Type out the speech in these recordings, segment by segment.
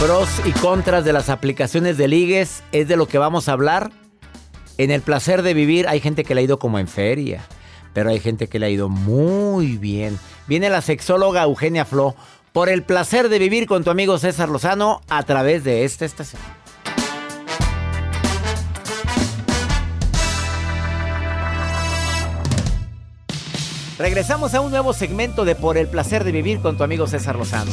Pros y contras de las aplicaciones de ligues es de lo que vamos a hablar. En el placer de vivir hay gente que le ha ido como en feria, pero hay gente que le ha ido muy bien. Viene la sexóloga Eugenia Flo por el placer de vivir con tu amigo César Lozano a través de esta estación. Regresamos a un nuevo segmento de Por el placer de vivir con tu amigo César Lozano.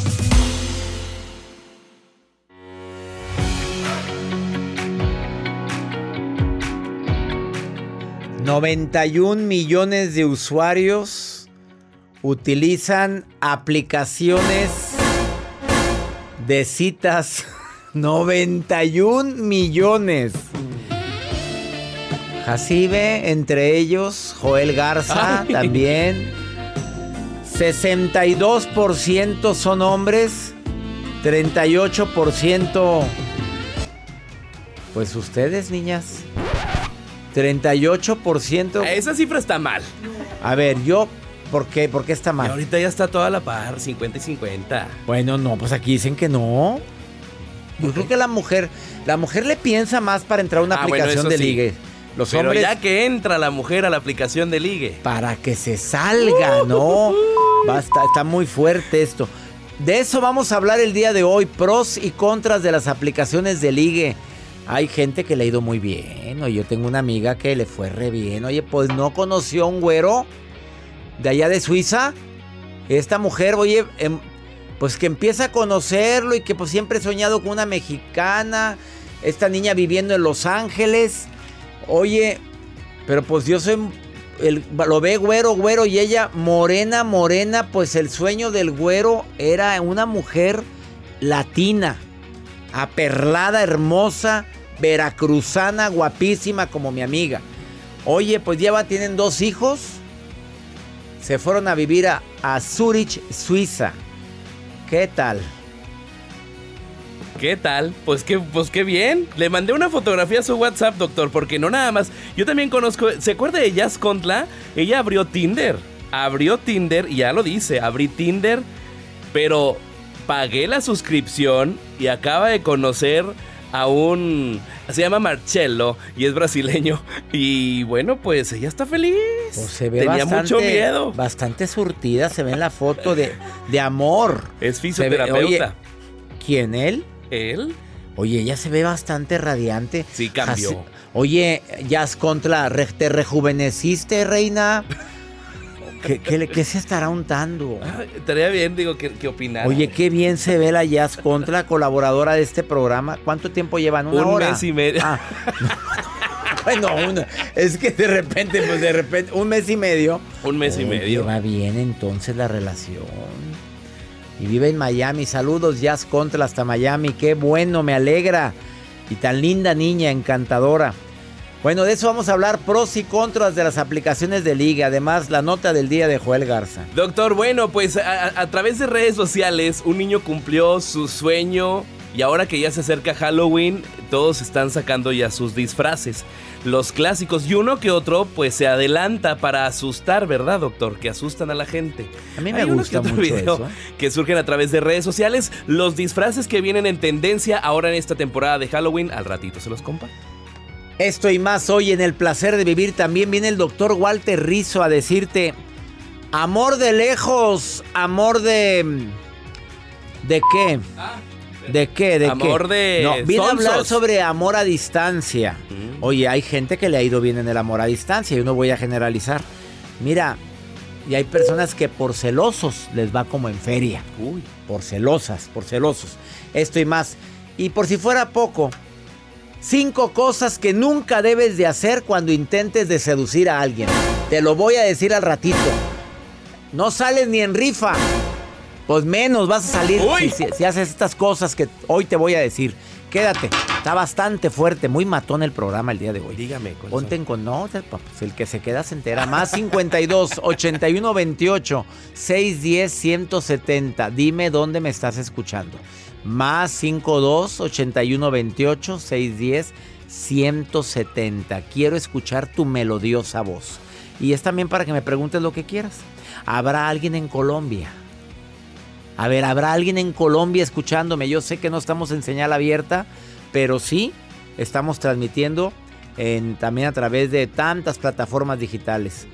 ...91 millones de usuarios... ...utilizan aplicaciones... ...de citas... ...91 millones... Jacibe, entre ellos, Joel Garza Ay. también. 62% son hombres, 38% pues ustedes, niñas. 38%. Esa cifra está mal. A ver, yo ¿por qué? ¿Por qué está Y mal? ahorita ya está toda la par, 50 y 50. Bueno, no, pues aquí dicen que no. Yo creo que la mujer, la mujer le piensa más para entrar a una Ah, aplicación de sí. ligue. Los Pero hombres ya que entra la mujer a la aplicación de ligue. para que se salga, ¿no? Basta, está muy fuerte esto. De eso vamos a hablar el día de hoy, pros y contras de las aplicaciones de ligue. Hay gente que le ha ido muy bien. Oye, yo tengo una amiga que le fue re bien. Oye, pues no conoció a un güero de allá de Suiza. Esta mujer, oye, em, pues que empieza a conocerlo y que pues siempre he soñado con una mexicana. Esta niña viviendo en Los Ángeles. Oye, pero pues yo soy. lo ve güero, güero y ella morena, morena. Pues el sueño del güero era una mujer latina, aperlada, hermosa, veracruzana, guapísima como mi amiga. Oye, pues lleva, tienen dos hijos. Se fueron a vivir a, a Zurich, Suiza. ¿Qué tal? ¿Qué tal? Pues qué, pues qué bien. Le mandé una fotografía a su WhatsApp, doctor, porque no nada más. Yo también conozco. ¿Se acuerda de Jazz Contla? Ella abrió Tinder. Abrió Tinder y ya lo dice. Abrí Tinder, pero pagué la suscripción y acaba de conocer a un. Se llama Marcello y es brasileño. Y bueno, pues ella está feliz. Pues se ve Tenía bastante, mucho miedo. Bastante surtida, se ve en la foto de, de amor. Es Se ve- fisioterapeuta. oye, ¿Quién él? ¿Él? Oye, ella se ve bastante radiante. Sí, cambió. Así- Oye, Jazz Contra, ¿te rejuveneciste, reina? ¿Qué, qué, se estará untando? Estaría bien, digo, que, que opinar. Oye, qué bien se ve la Jazz Contra, colaboradora de este programa. ¿Cuánto tiempo llevan? ¿Una Un hora? mes y medio. Ah, bueno, una- es que de repente, pues de repente, un mes y medio. Un mes y medio. Va bien entonces la relación. Y vive en Miami. Saludos, Jazz Contra hasta Miami. Qué bueno, me alegra. Y tan linda niña, encantadora. Bueno, de eso vamos a hablar pros y contras de las aplicaciones de liga. Además, la nota del día de Joel Garza. Doctor, bueno, pues a, a, través de redes sociales un niño cumplió su sueño y ahora que ya se acerca Halloween, todos están sacando ya sus disfraces. Los clásicos y uno que otro pues se adelanta para asustar, ¿verdad, doctor? Que asustan a la gente. A mí me gusta mucho video eso. que surgen a través de redes sociales, los disfraces que vienen en tendencia ahora en esta temporada de Halloween, al ratito se los comparto. Esto y más hoy en el placer de vivir. También viene el doctor Walter Rizzo a decirte, amor de lejos, amor de... ¿De qué? ¿De qué? ¿De amor de... No, viene a hablar sobre amor a distancia. Mm. Oye, hay gente que le ha ido bien en el amor a distancia. Yo no voy a generalizar. Mira, y hay personas que por celosos les va como en feria. Uy. Por celosas, por celosos. Esto y más. Y por si fuera poco, Cinco cosas que nunca debes de hacer cuando intentes de seducir a alguien. Te lo voy a decir al ratito. No sales ni en rifa. Pues menos vas a salir si, haces estas cosas que hoy te voy a decir. Quédate. Está bastante fuerte, muy matón el programa el día de hoy. Dígame. Ponte en con. No, pues el que se queda se entera. Más 52 81 28 610 170. Dime dónde me estás escuchando más 52 81 28 610 170. Quiero escuchar tu melodiosa voz. Y es también para que me preguntes lo que quieras. ¿Habrá alguien en Colombia? A ver, ¿habrá alguien en Colombia escuchándome? Yo sé que no estamos en señal abierta, pero sí estamos transmitiendo en, también a través de tantas plataformas digitales.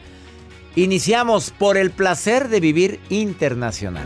Iniciamos por el placer de vivir internacional.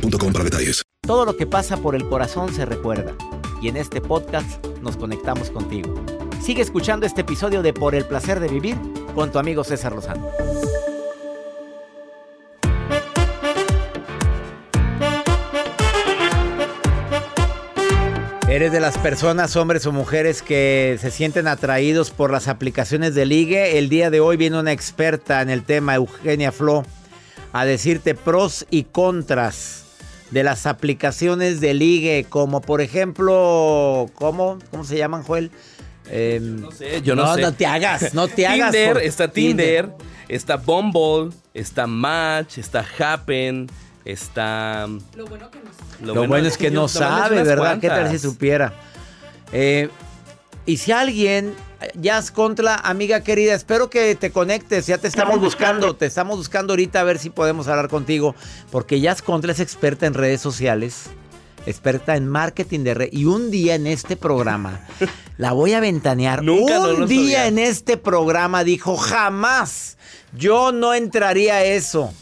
para detalles. Todo lo que pasa por el corazón se recuerda. Y en este podcast nos conectamos contigo. Sigue escuchando este episodio de Por el placer de vivir con tu amigo César Lozano. ¿Eres de las personas, hombres o mujeres, que se sienten atraídos por las aplicaciones de ligue? El día de hoy viene una experta en el tema, Eugenia Flo a decirte pros y contras de las aplicaciones de ligue, como por ejemplo, ¿cómo, cómo se llaman, Joel? Em, no sé, yo no, sé. No te hagas, no te hagas. Tinder, está Tinder, está Bumble, está Match, está Happen, está... Lo bueno que no sabe. Lo, bueno, es que, no sabe, ¿verdad? ¿Qué tal si supiera? Eh, y si alguien Jazz Contra, amiga querida, espero que te conectes, ya te estamos buscando, te estamos buscando ahorita a ver si podemos hablar contigo, porque Jazz Contra es experta en redes sociales, experta en marketing de red, y un día en este programa, la voy a ventanear, un día en este programa dijo, jamás, yo no entraría a eso.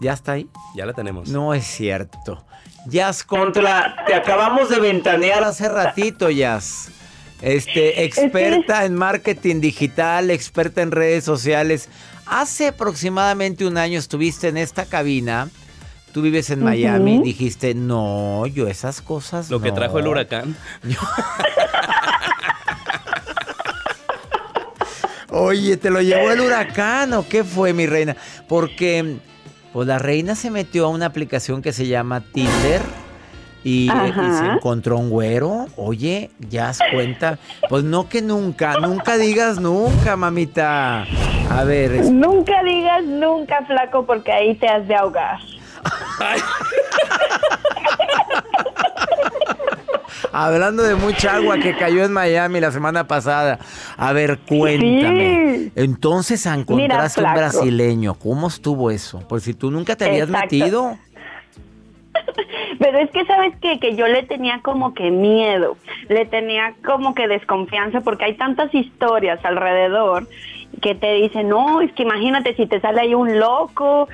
¿Ya está ahí? Ya la tenemos. No es cierto. Jazz Contra, te acabamos de ventanear hace ratito, Jazz. Este, experta en marketing digital, experta en redes sociales. Hace aproximadamente un año estuviste en esta cabina. Tú vives en Miami. Dijiste, no, yo esas cosas. Lo que trajo el huracán. Oye, ¿te lo llevó el huracán o qué fue, mi reina? Porque, pues la reina se metió a una aplicación que se llama Tinder y, se encontró un güero. Oye, ya has cuenta. Pues no que nunca, nunca digas nunca, mamita. A ver. Nunca digas nunca, flaco, porque ahí te has de ahogar. Hablando de mucha agua que cayó en Miami la semana pasada. A ver, cuéntame. Sí. Entonces encontraste un brasileño. ¿Cómo estuvo eso? Por si tú nunca te habías Exacto. metido. Pero es que, ¿sabes qué? Que yo le tenía como que miedo, le tenía como que desconfianza porque hay tantas historias alrededor que te dicen, no, es que imagínate si te sale ahí un loco.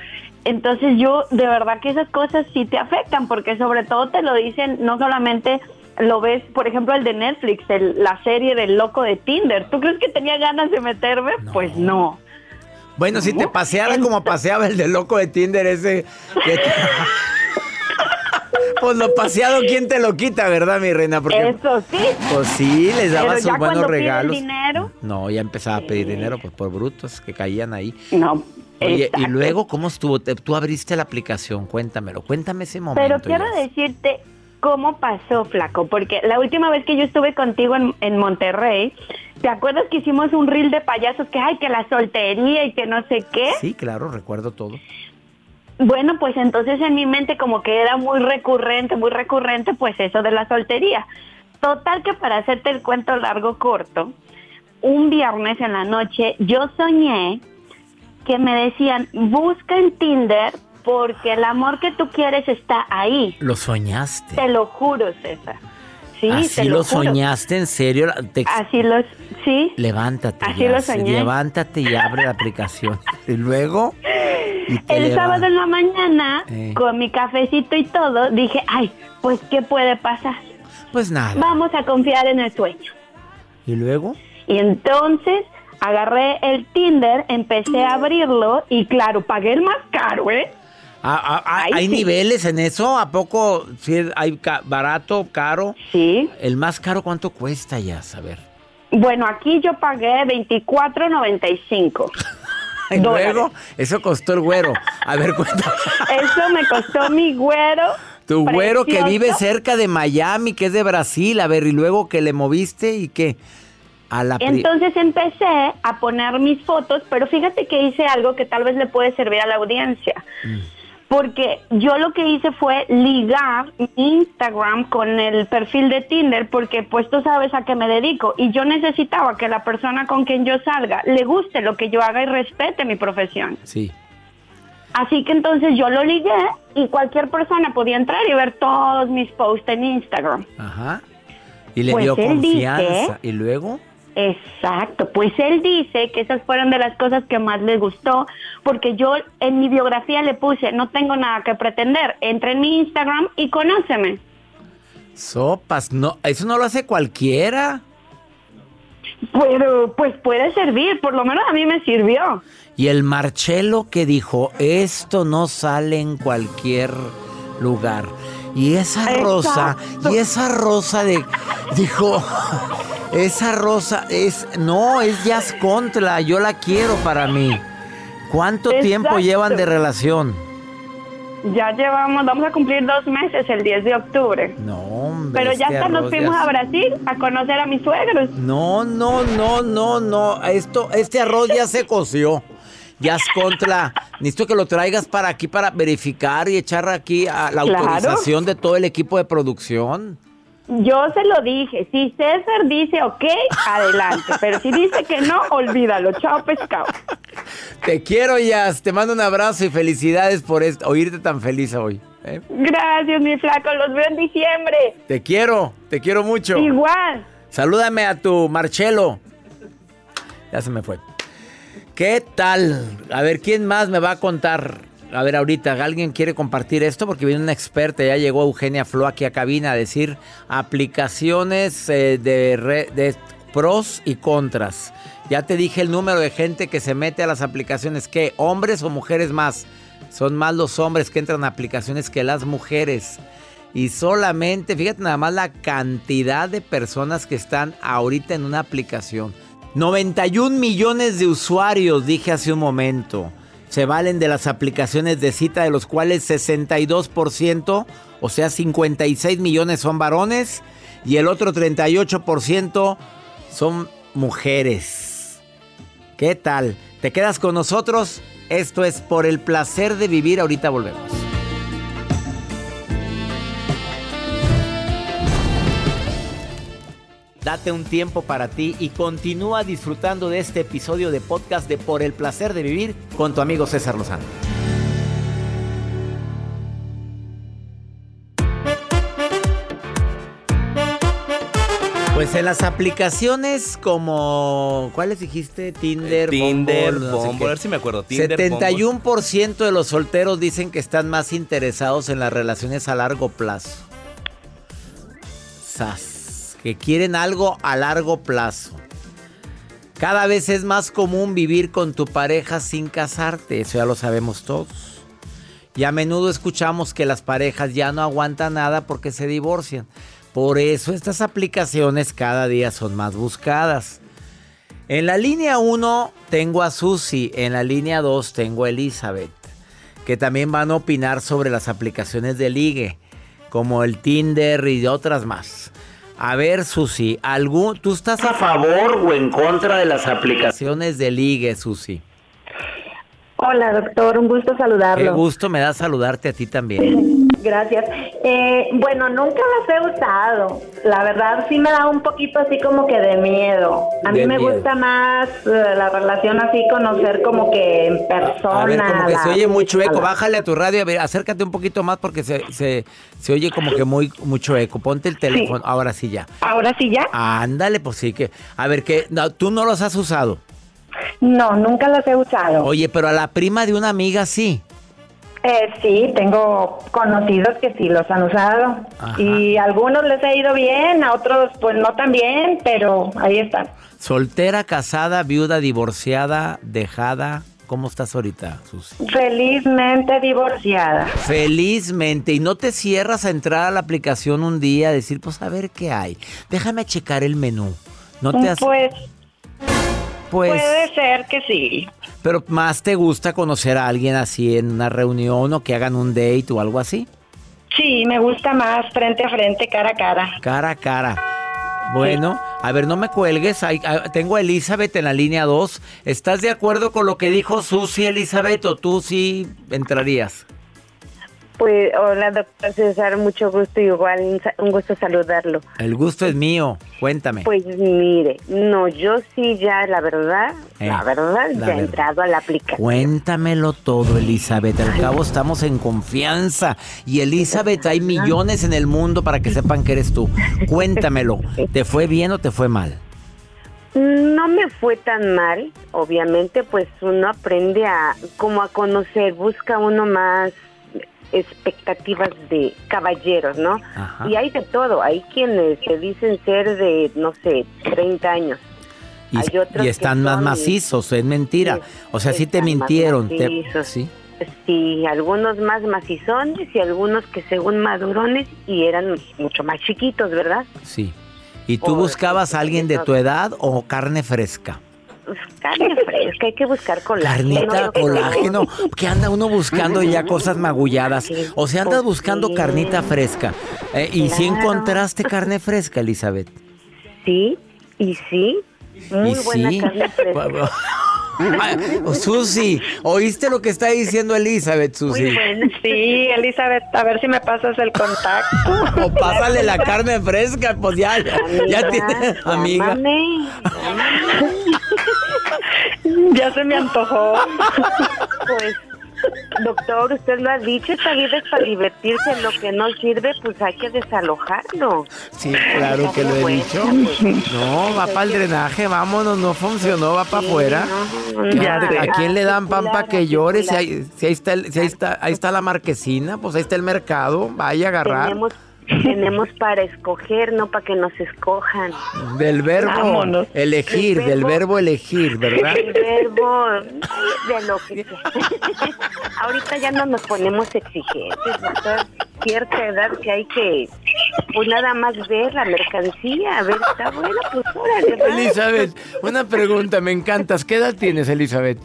Entonces yo, de verdad que esas cosas sí te afectan porque sobre todo te lo dicen, no solamente lo ves, por ejemplo, el de Netflix, el- la serie del loco de Tinder. ¿Tú crees que tenía ganas de meterme? Pues no. Bueno, si te paseara como paseaba el de loco de Tinder ese. que te- pues lo paseado, ¿quién te lo quita, verdad, mi reina? Porque Eso sí. pues sí, les daba Pero sus ya buenos regalos. dinero, No, ya empezaba a pedir dinero pues por brutos que caían ahí. no. Oye, y luego, ¿cómo estuvo? Tú abriste la aplicación, cuéntamelo, cuéntame ese momento. Pero quiero decirte cómo pasó, flaco, porque la última vez que yo estuve contigo en, en Monterrey, ¿te acuerdas que hicimos un reel de payasos que, ay, que la soltería y que no sé qué? Sí, claro, recuerdo todo. Bueno, pues entonces en mi mente como que era muy recurrente, muy recurrente, pues eso de la soltería. Total que para hacerte el cuento largo corto, un viernes en la noche yo soñé que me decían, busca en Tinder porque el amor que tú quieres está ahí. Lo soñaste. Te lo juro, César. Sí, Así te lo, soñaste, en serio. Te- Así los, sí. Levántate. Así ya, lo sí, soñé. Levántate y abre la aplicación. y luego. y El sábado en la mañana, Eh. con mi cafecito y todo, dije, ay, pues, ¿qué puede pasar? Pues nada. Vamos a confiar en el sueño. Y luego. Y entonces agarré el Tinder, empecé a abrirlo y claro, pagué el más caro, ¿eh? Ah, ah, ah, Ay, ¿Hay sí. niveles en eso? ¿A poco sí hay ca- barato, caro? Sí. ¿El más caro cuánto cuesta ya? saber? Bueno, aquí yo pagué 24.95. Y luego, eso costó el güero. A ver, cuéntame. Eso me costó mi güero. Tu güero que vive cerca de Miami, que es de Brasil. A ver, y luego que le moviste y que. A la Entonces empecé a poner mis fotos, pero fíjate que hice algo que tal vez le puede servir a la audiencia. Mm. Porque yo lo que hice fue ligar Instagram con el perfil de Tinder, porque pues tú sabes a qué me dedico. Y yo necesitaba que la persona con quien yo salga le guste lo que yo haga y respete mi profesión. Sí. Así que entonces yo lo ligué y cualquier persona podía entrar y ver todos mis posts en Instagram. Ajá. Y le Pues dio confianza. dice- ¿Y luego? Exacto, pues él dice que esas fueron de las cosas que más le gustó, porque yo en mi biografía le puse, no tengo nada que pretender, entra en mi Instagram y conóceme. Sopas. No, eso no lo hace cualquiera. Pero pues puede servir, por lo menos a mí me sirvió. Y el Marcelo que dijo, esto no sale en cualquier lugar. Y esa rosa, y esa rosa de, dijo, esa rosa es, no, es Jazz Contra, yo la quiero para mí. ¿Cuánto tiempo llevan de relación? Ya llevamos, vamos a cumplir dos meses el 10 de octubre. No, hombre. Pero ya hasta nos fuimos a Brasil a conocer a mis suegros. No, no, no, no, no. Esto, este arroz ya se coció. Ya es contra. Necesito que lo traigas para aquí para verificar y echar aquí a la Claro. autorización de todo el equipo de producción. Yo se lo dije, si César dice ok, adelante, pero si dice que no, olvídalo, chao pescado. Te quiero, Jazz. Te mando un abrazo y felicidades por esto, oírte tan feliz hoy. ¿eh? Gracias, mi flaco, los veo en diciembre. Te quiero, te quiero mucho. Igual. Salúdame a tu Marcelo. Ya se me fue. ¿Qué tal? A ver, ¿quién más me va a contar? A ver, ahorita, ¿alguien quiere compartir esto? Porque viene una experta, ya llegó Eugenia Flo aquí a cabina a decir aplicaciones eh, de, de pros y contras. Ya te dije el número de gente que se mete a las aplicaciones. ¿Qué? ¿Hombres o mujeres más? Son más los hombres que entran a aplicaciones que las mujeres. Y solamente, fíjate nada más la cantidad de personas que están ahorita en una aplicación. 91 millones de usuarios, dije hace un momento, se valen de las aplicaciones de cita, de los cuales 62%, o sea, 56 millones son varones, y el otro 38% son mujeres. ¿Qué tal? ¿Te quedas con nosotros? Esto es por el placer de vivir. Ahorita volvemos. Date un tiempo para ti y continúa disfrutando de este episodio de podcast de Por el placer de vivir con tu amigo César Lozano. Pues en las aplicaciones como, ¿cuáles dijiste? Tinder, Tinder, Bumble, no Bumble, a ver si me acuerdo. Tinder, 71% de los solteros dicen que están más interesados en las relaciones a largo plazo. Sas, que quieren algo a largo plazo. Cada vez es más común vivir con tu pareja sin casarte, eso ya lo sabemos todos. Y a menudo escuchamos que las parejas ya no aguantan nada porque se divorcian. Por eso estas aplicaciones cada día son más buscadas. En la línea 1 tengo a Susi, en la línea 2 tengo a Elizabeth, que también van a opinar sobre las aplicaciones de ligue, como el Tinder y otras más. A ver, Susi, ¿algún, ¿tú estás a favor o en contra de las aplicaciones de ligue, Susi? Hola, doctor, un gusto Qué saludarlo. gusto me da saludarte a ti también. Gracias. Eh, bueno, nunca las he usado. La verdad sí me da un poquito así como que de miedo. A mí De me miedo. gusta más eh, la relación así, conocer como que en persona. A ver, como que la- se oye mucho eco. la- Bájale a tu radio, a ver, acércate un poquito más porque se, se, se oye como que muy mucho eco. Ponte el teléfono, ahora sí ya. Ahora sí ya. Ándale, pues sí que. A ver, que no, tú no los has usado. No, nunca las he usado. Oye, pero a la prima de una amiga sí. Eh, sí, tengo conocidos que sí los han usado. Ajá. Y a algunos les ha ido bien, a otros pues no tan bien, pero ahí están. Soltera, casada, viuda, divorciada, dejada. ¿Cómo estás ahorita, Susi? Felizmente divorciada. Felizmente. ¿Y no te cierras a entrar a la aplicación un día a decir, pues a ver qué hay? Déjame checar el menú. No te has... Pues Pues... puede ser que sí. Pero más te gusta conocer a alguien así en una reunión o que hagan un date o algo así. Sí, me gusta más frente a frente, cara a cara. Cara a cara. Bueno, a ver, no me cuelgues. Ahí- ah, tengo a Elizabeth en la línea 2. ¿Estás de acuerdo con lo que dijo Susi Elizabeth o tú sí entrarías? Pues, hola, doctor César, mucho gusto, igual, un gusto saludarlo. El gusto es mío. Cuéntame. Pues mire, no, yo sí ya, la verdad, Eh, la verdad, la ya verdad. he entrado a la aplicación. Cuéntamelo todo, Elizabeth. Al cabo estamos en confianza. Y Elizabeth, hay millones en el mundo para que sepan que eres tú. Cuéntamelo. ¿Te fue bien o te fue mal? No me fue tan mal, obviamente, pues uno aprende a, como a conocer, busca uno más expectativas de caballeros, ¿no? Ajá. Y hay de todo, hay quienes se dicen ser de, no sé, 30 años. Y, Hay otros y que están más macizos, es mentira. O sea, sí te mintieron. te- sí, Sí, algunos más macizones y algunos que según madurones y eran mucho más chiquitos, ¿verdad? sí. ¿Y tú buscabas a alguien de tu edad o carne fresca? Pues, carne fresca, hay que buscar colágeno. Carnita, colágeno. Que anda uno buscando ya cosas magulladas. Sí, O sea, andas pues buscando sí. carnita fresca. Eh, ¿Y si encontraste carne fresca, Elizabeth? Sí, y sí, muy ¿Y buena sí? carne fresca. Susi, ¿oíste lo que está diciendo Elizabeth, Susi? Muy. Sí, Elizabeth, a ver si me pasas el contacto. O pásale la carne fresca, pues ya, ya Amiga, tiene amiga. llámame, ya se me antojó. Pues, doctor, usted lo ha dicho, esta vida es para divertirse, lo que no sirve, pues hay que desalojarlo. Sí, claro que lo he dicho. No, va para el drenaje, vámonos, no funcionó, va para afuera. ¿A quién le dan pan para que llore? Si, hay- si ahí, está el- si ahí, está, ahí está la marquesina, pues ahí está el mercado, vaya a agarrar. Tenemos, tenemos para escoger, no para que nos escojan. Del verbo Vámonos. elegir, El del verbo- elegir, ¿verdad? El verbo de lo que sea. Ahorita ya no nos ponemos exigentes, doctor. Cierta edad que hay que, pues nada más ver la mercancía, a ver, está buena, pues órale. Elizabeth, una pregunta, me encantas. ¿Qué edad tienes, Elizabeth?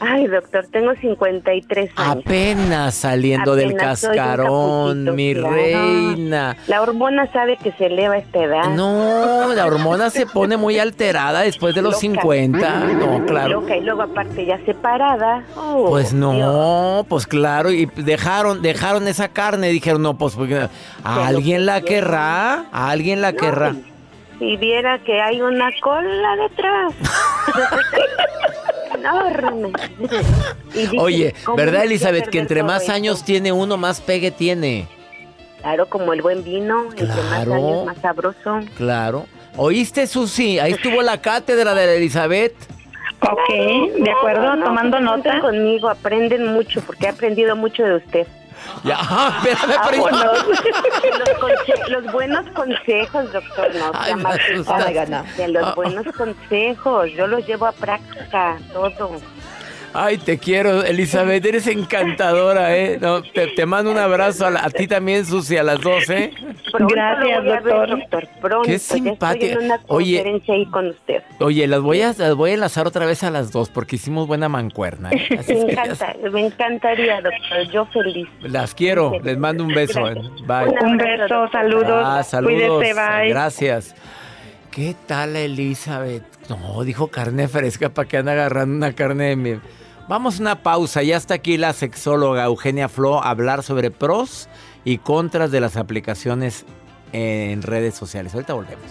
Ay, doctor, tengo 53 años. Apenas saliendo del Apenas cascarón, mi claro. reina. La hormona sabe que se eleva a esta edad. No, la hormona se pone muy alterada después de los Loca. 50. No, claro. Loca, y luego aparte ya separada. Oh, Pues Dios. no, pues claro, y dejaron, dejaron esa carne, dijeron, no, pues porque a alguien la querrá, a alguien la querrá. y viera que hay una cola detrás. Enorme. Y dije, Oye, ¿cómo ¿verdad, Elizabeth, que entre más años tiene uno, más pegue tiene? Claro, como el buen vino, entre más Claro. años, más sabroso. Claro. ¿Oíste, Susi? Ahí estuvo la cátedra de la Elizabeth. Ok, de acuerdo, Claro, no, tomando sienten nota. conmigo, aprenden mucho, porque he aprendido mucho de usted. Ya, ah, espérame, pero- Vámonos. los, buenos consejos, doctor, no Ay, me. De los Ah. buenos consejos, yo los llevo a práctica, todo. Ay, te quiero, Elizabeth, eres encantadora, ¿eh? No, te, te mando un abrazo a, la- a ti también, Susi, a las dos, ¿eh? Pronto Gracias, ver, doctor. doctor. Pronto, Qué simpática. Oye. conferencia ahí con usted. Oye, las voy a, las voy a enlazar otra vez a las dos porque hicimos buena mancuerna. ¿eh? Así Me ya encanta, me encantaría, doctor, yo feliz. Las quiero, les mando un beso. ¿eh? Bye. Un beso, saludos. Ah, saludos. Cuídese, bye. Gracias. ¿Qué tal, Elizabeth? No, dijo carne fresca para que anda agarrando una carne de mi. Vamos a una pausa. Ya está aquí la sexóloga Eugenia Flo a hablar sobre pros y contras de las aplicaciones en redes sociales. Ahorita volvemos.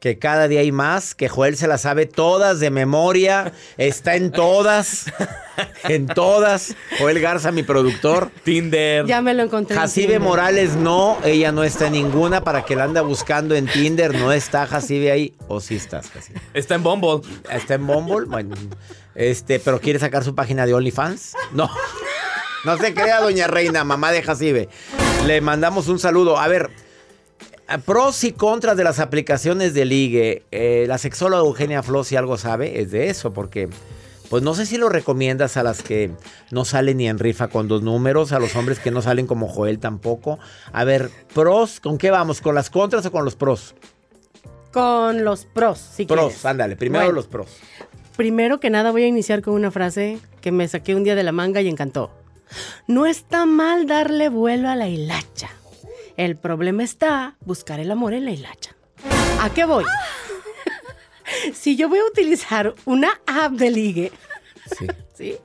que cada día hay más, que Joel se las sabe todas de memoria, está en todas, en todas. Joel Garza, mi productor. Tinder. Ya me lo encontré. en Jacibe. Morales no, ella no está en ninguna para que la anda buscando en Tinder, no está Jacibe ahí, o sí estás, Jacibe. Está en Bumble. Está en Bumble, bueno, este, pero quiere sacar su página de OnlyFans. No, no se crea, doña Reina, mamá de Jacibe. Le mandamos un saludo. A ver, pros y contras de las aplicaciones de ligue. Eh, la sexóloga Eugenia Flo, si algo sabe, es de eso, porque... Pues no sé si lo recomiendas a las que no salen ni en rifa con dos números, a los hombres que no salen como Joel tampoco. A ver, pros, ¿con qué vamos? ¿Con las contras o con los pros? Con los pros, si Pros, quieres. ándale, primero Bueno, los pros. Primero que nada voy a iniciar con una frase que me saqué un día de la manga y encantó. No está mal darle vuelo a la hilacha. El problema está buscar el amor en la hilacha. ¿A qué voy? si yo voy a utilizar una app de ligue, Sí. ¿sí?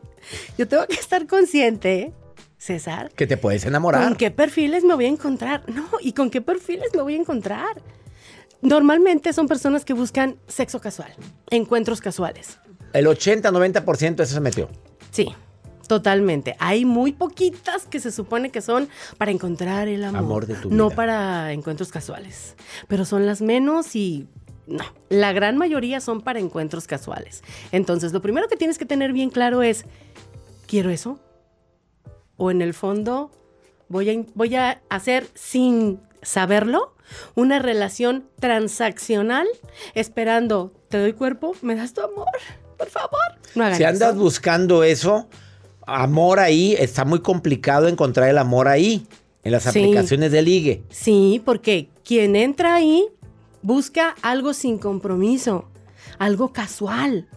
Yo tengo que estar consciente, César, Que te puedes enamorar. ¿Con qué perfiles me voy a encontrar? No, ¿y con qué perfiles me voy a encontrar? Normalmente son personas que buscan sexo casual, encuentros casuales. El 80-90% eso se metió. Sí, totalmente. Hay muy poquitas que se supone que son para encontrar el amor. Amor de tu No vida. para encuentros casuales. Pero son las menos y no. La gran mayoría son para encuentros casuales. Entonces, lo primero que tienes que tener bien claro es, ¿quiero eso? O en el fondo, voy a, voy a hacer sin saberlo una relación transaccional esperando, te doy cuerpo, me das tu amor, por favor. No hagan Si andas eso. buscando eso, amor ahí, está muy complicado encontrar el amor ahí, en las Sí. aplicaciones de ligue. Sí, porque quien entra ahí busca algo sin compromiso, algo casual,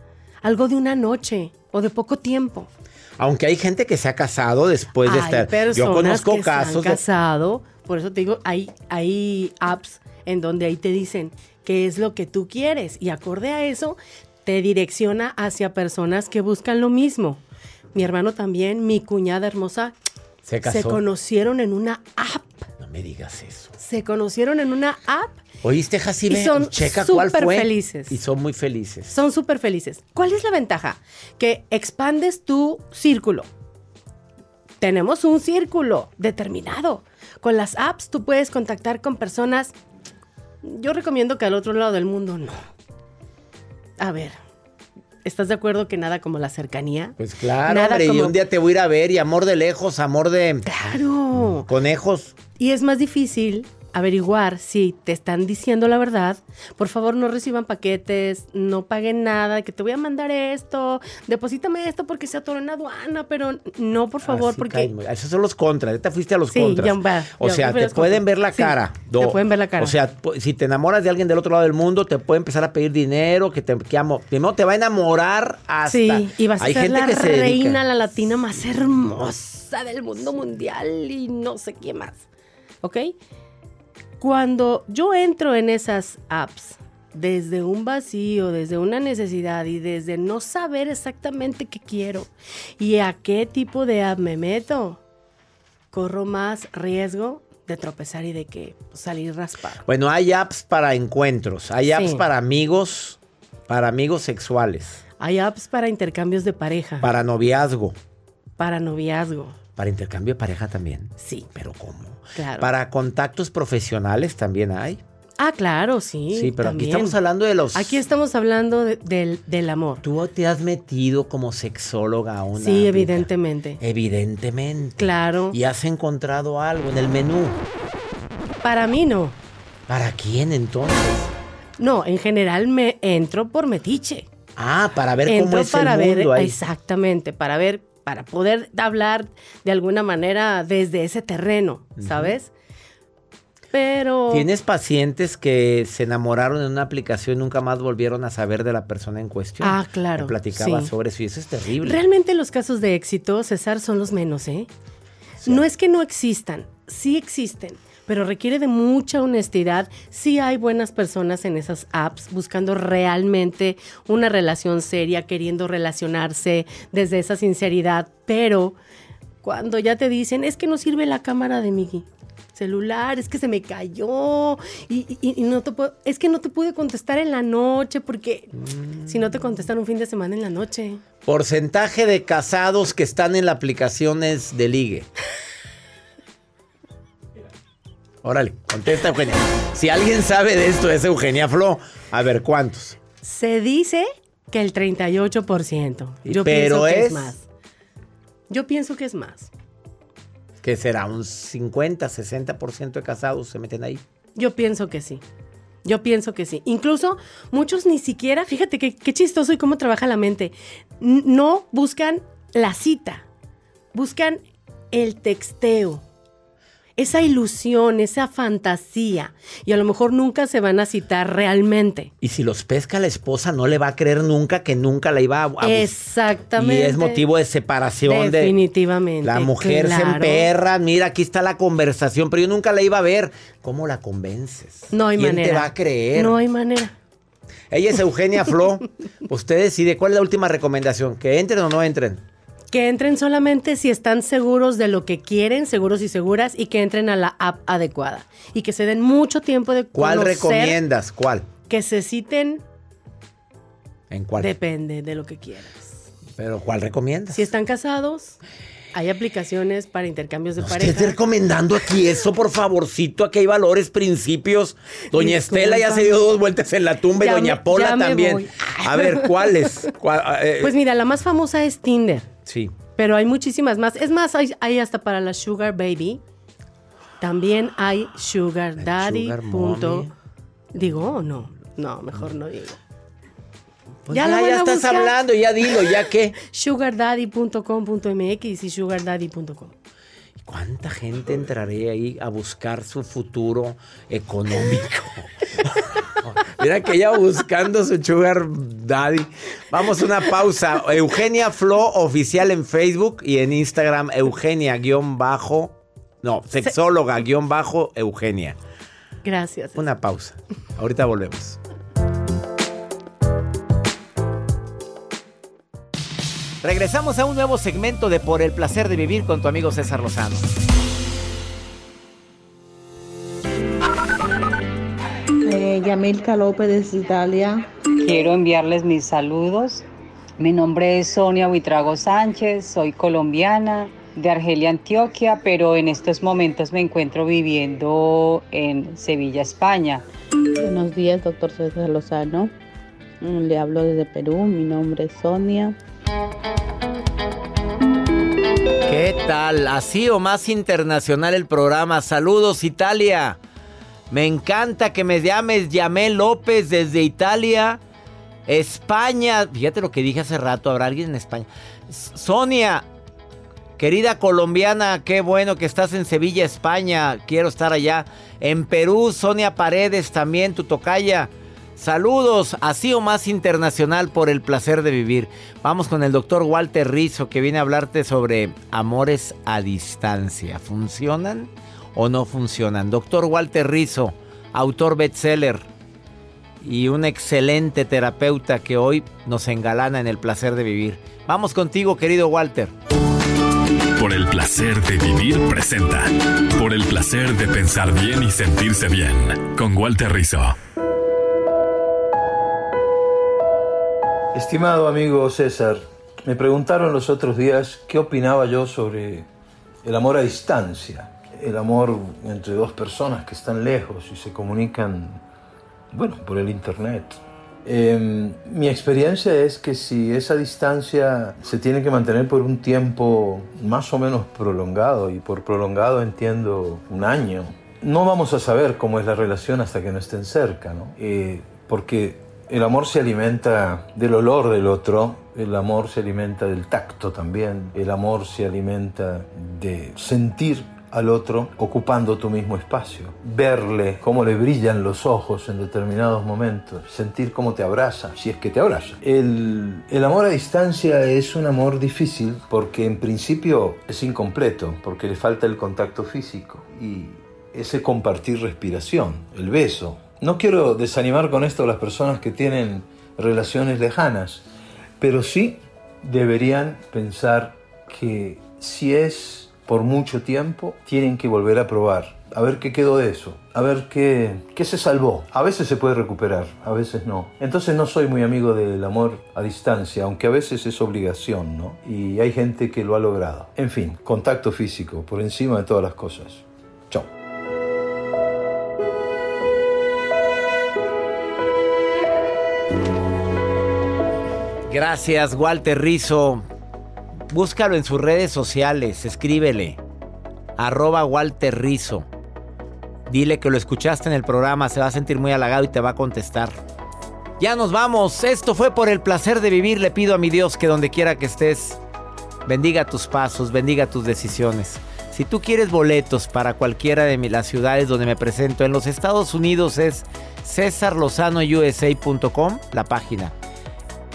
algo de una noche o de poco tiempo. Aunque hay gente que se ha casado después de hay estar. personas Yo conozco que casos. se han de- casado, por eso te digo, hay, hay apps en donde ahí te dicen qué es lo que tú quieres y acorde a eso te direcciona hacia personas que buscan lo mismo. Mi hermano también, mi cuñada hermosa, se casó. se conocieron en una app. no me digas eso. Se conocieron en una app ¿Oíste, Jacibe? Y son Checa cuál súper fue. felices. Y son muy felices. Son súper felices. ¿Cuál es la ventaja? Que expandes tu círculo. Tenemos un círculo determinado. Con las apps tú puedes contactar con personas. Yo recomiendo que al otro lado del mundo no. a ver, ¿estás de acuerdo que nada como la cercanía? Pues claro, Nada hombre, y como- un día te voy a ir a ver y amor de lejos, amor de Claro. conejos. Y es más difícil averiguar si te están diciendo la verdad. Por favor, no reciban paquetes, no paguen nada, que te voy a mandar esto, deposítame esto porque se atoró en aduana, pero no, por favor, Así porque... Esos son los contras. Ya te fuiste a los Sí, contras. o sea, te pueden ver la Sí, cara. te pueden ver la cara. O sea, si te enamoras de alguien del otro lado del mundo, te puede empezar a pedir dinero, que te que amo. Primero te va a enamorar hasta. Sí, y vas a Hay ser gente la que se dedica. reina, la latina más hermosa del mundo mundial y no sé qué más. ¿Ok? Cuando yo entro en esas apps desde un vacío, desde una necesidad y desde no saber exactamente qué quiero y a qué tipo de app me meto, corro más riesgo de tropezar y de que salir raspado. Bueno, hay apps para encuentros, hay apps Sí. para amigos, para amigos sexuales, Hay apps para intercambios de pareja, para noviazgo, para noviazgo. para intercambio de pareja también. Sí, Pero ¿cómo? Claro. Para contactos profesionales también hay. Ah, claro, sí. Sí, pero también. aquí estamos hablando de los. Aquí estamos hablando de- del, del amor. Tú te has metido como sexóloga a una. Sí, evidentemente. Evidentemente. Claro. Y has encontrado algo en el menú. Para mí no. ¿Para quién entonces? No, en general me entro por metiche. Ah, para ver cómo es para el ver mundo ahí. exactamente, para ver, para poder hablar de alguna manera desde ese terreno, ¿sabes? Pero ¿Tienes pacientes que se enamoraron en una aplicación y nunca más volvieron a saber de la persona en cuestión? Ah, claro, platicaba sí. sobre eso y eso es terrible. realmente los casos de éxito, César, son los menos, ¿eh? No es que no existan, sí existen, pero requiere de mucha honestidad. Sí hay buenas personas en esas apps buscando realmente una relación seria, queriendo relacionarse desde esa sinceridad, pero cuando ya te dicen, es que no sirve la cámara de mi celular, es que se me cayó y, y- y no te puedo, es que no te pude contestar en la noche porque si no te contestan un fin de semana en la noche. Porcentaje de casados que están en las aplicaciones de ligue. Órale, contesta Eugenia. Si alguien sabe de esto es Eugenia Flo. A ver, ¿cuántos? Se dice que el 38%. Yo Pero pienso que es- más. Yo pienso que es más. ¿Qué será? ¿Un 50, 60% de casados se meten ahí? Yo pienso que sí. Yo pienso que sí. Incluso muchos ni siquiera, fíjate qué, qué chistoso y cómo trabaja la mente. No buscan la cita, buscan el texteo. Esa ilusión, esa fantasía. Y a lo mejor nunca se van a citar realmente. Y si los pesca la esposa, no le va a creer nunca que nunca la iba a, Exactamente. Y es motivo de separación de... Definitivamente. La mujer se emperra, mira, aquí está la conversación, pero yo nunca la iba a ver. ¿Cómo la convences? No hay ¿Quién manera. te va a creer? No hay manera. Ella es Eugenia Flo. Usted decide cuál es la última recomendación, que entren o no entren. Que entren solamente si están seguros de lo que quieren, seguros y seguras, y que entren a la app adecuada. Y que se den mucho tiempo de ¿Cuál conocer, recomiendas? ¿Cuál? Que se citen, ¿En cuál? depende de lo que quieras. Pero ¿cuál recomiendas? Si están casados, hay aplicaciones para intercambios de No pareja. estés recomendando aquí eso, por favorcito. Aquí hay valores, principios. Doña Disculpa. Estela ya se dio dos vueltas en la tumba y Doña me- Pola también. A ver, ¿cuáles? ¿Cuál- eh, Pues mira, la más famosa es Tinder, sí. pero hay muchísimas más. Es más, hay, hay hasta para la Sugar Baby. También hay Sugar Daddy. Sugar punto-. Digo o no. No, mejor no digo. Pues Ya ya, ya estás buscar. hablando, ya dilo, ya qué. sugardaddy.com.mx y sugardaddy.com. ¿Cuánta gente entraré ahí a buscar su futuro económico? Mira que ella buscando su sugar daddy. Vamos a una pausa. Eugenia Flo oficial en Facebook y en Instagram Eugenia guion bajo. No, sexóloga guion bajo Eugenia. Gracias. Una pausa. Ahorita volvemos. Regresamos a un nuevo segmento de Por el placer de vivir con tu amigo César Lozano. Eh, Yamilka López desde Italia. Quiero enviarles mis saludos. Mi nombre es Sonia Buitrago Sánchez, soy colombiana de Argelia, Antioquia, pero en estos momentos me encuentro viviendo en Sevilla, España. Buenos días, doctor César Lozano. Le hablo desde Perú, mi nombre es Sonia. ¿Qué tal? Así o más internacional el programa. Saludos Italia. Me encanta que me llames Llamé López desde Italia. España. Fíjate lo que dije hace rato. ¿Habrá alguien en España? Sonia, querida colombiana, qué bueno que estás en Sevilla, España. Quiero estar allá. En Perú, Sonia Paredes también, tu tocaya. Saludos, así o más internacional por el placer de vivir. Vamos con el doctor Walter Rizzo que viene a hablarte sobre amores a distancia. ¿Funcionan o no funcionan? Doctor Walter Rizzo, autor bestseller y un excelente terapeuta que hoy nos engalana en el placer de vivir. Vamos contigo, querido Walter. Por el placer de vivir presenta. Por el placer de pensar bien y sentirse bien. Con Walter Rizzo. Estimado amigo César, me preguntaron los otros días qué opinaba yo sobre el amor a distancia, el amor entre dos personas que están lejos y se comunican, bueno, por el Internet. Eh, mi experiencia es que si esa distancia se tiene que mantener por un tiempo más o menos prolongado, y por prolongado entiendo un año, no vamos a saber cómo es la relación hasta que no estén cerca, ¿no? Eh, porque el amor se alimenta del olor del otro, el amor se alimenta del tacto también, el amor se alimenta de sentir al otro ocupando tu mismo espacio, verle cómo le brillan los ojos en determinados momentos, sentir cómo te abraza, si es que te abraza. El, el amor a distancia es un amor difícil porque en principio es incompleto, porque le falta el contacto físico y ese compartir respiración, el beso, no quiero desanimar con esto a las personas que tienen relaciones lejanas, pero sí deberían pensar que si es por mucho tiempo, tienen que volver a probar, a ver qué quedó de eso, a ver qué, qué se salvó. A veces se puede recuperar, a veces no. Entonces no soy muy amigo del amor a distancia, aunque a veces es obligación, ¿no? Y hay gente que lo ha logrado. En fin, contacto físico, por encima de todas las cosas. Gracias, Walter Rizzo. Búscalo en sus redes sociales, escríbele. Arroba Walter Rizzo. Dile que lo escuchaste en el programa, se va a sentir muy halagado y te va a contestar. Ya nos vamos. Esto fue por el placer de vivir. Le pido a mi Dios que donde quiera que estés, bendiga tus pasos, bendiga tus decisiones. Si tú quieres boletos para cualquiera de las ciudades donde me presento, en los Estados Unidos es cesarlozanousa.com, la página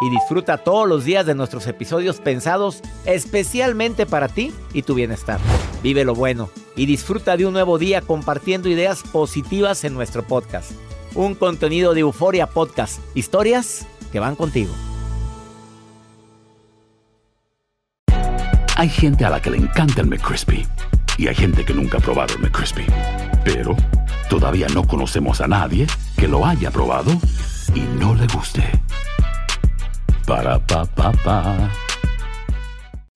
y disfruta todos los días de nuestros episodios pensados especialmente para ti y tu bienestar. Vive lo bueno y disfruta de un nuevo día compartiendo ideas positivas en nuestro podcast. Un contenido de Euforia Podcast, historias que van contigo. Hay gente a la que le encanta el McCrispy y hay gente que nunca ha probado el McCrispy. Pero todavía no conocemos a nadie que lo haya probado y no le guste. Para pa pa pa.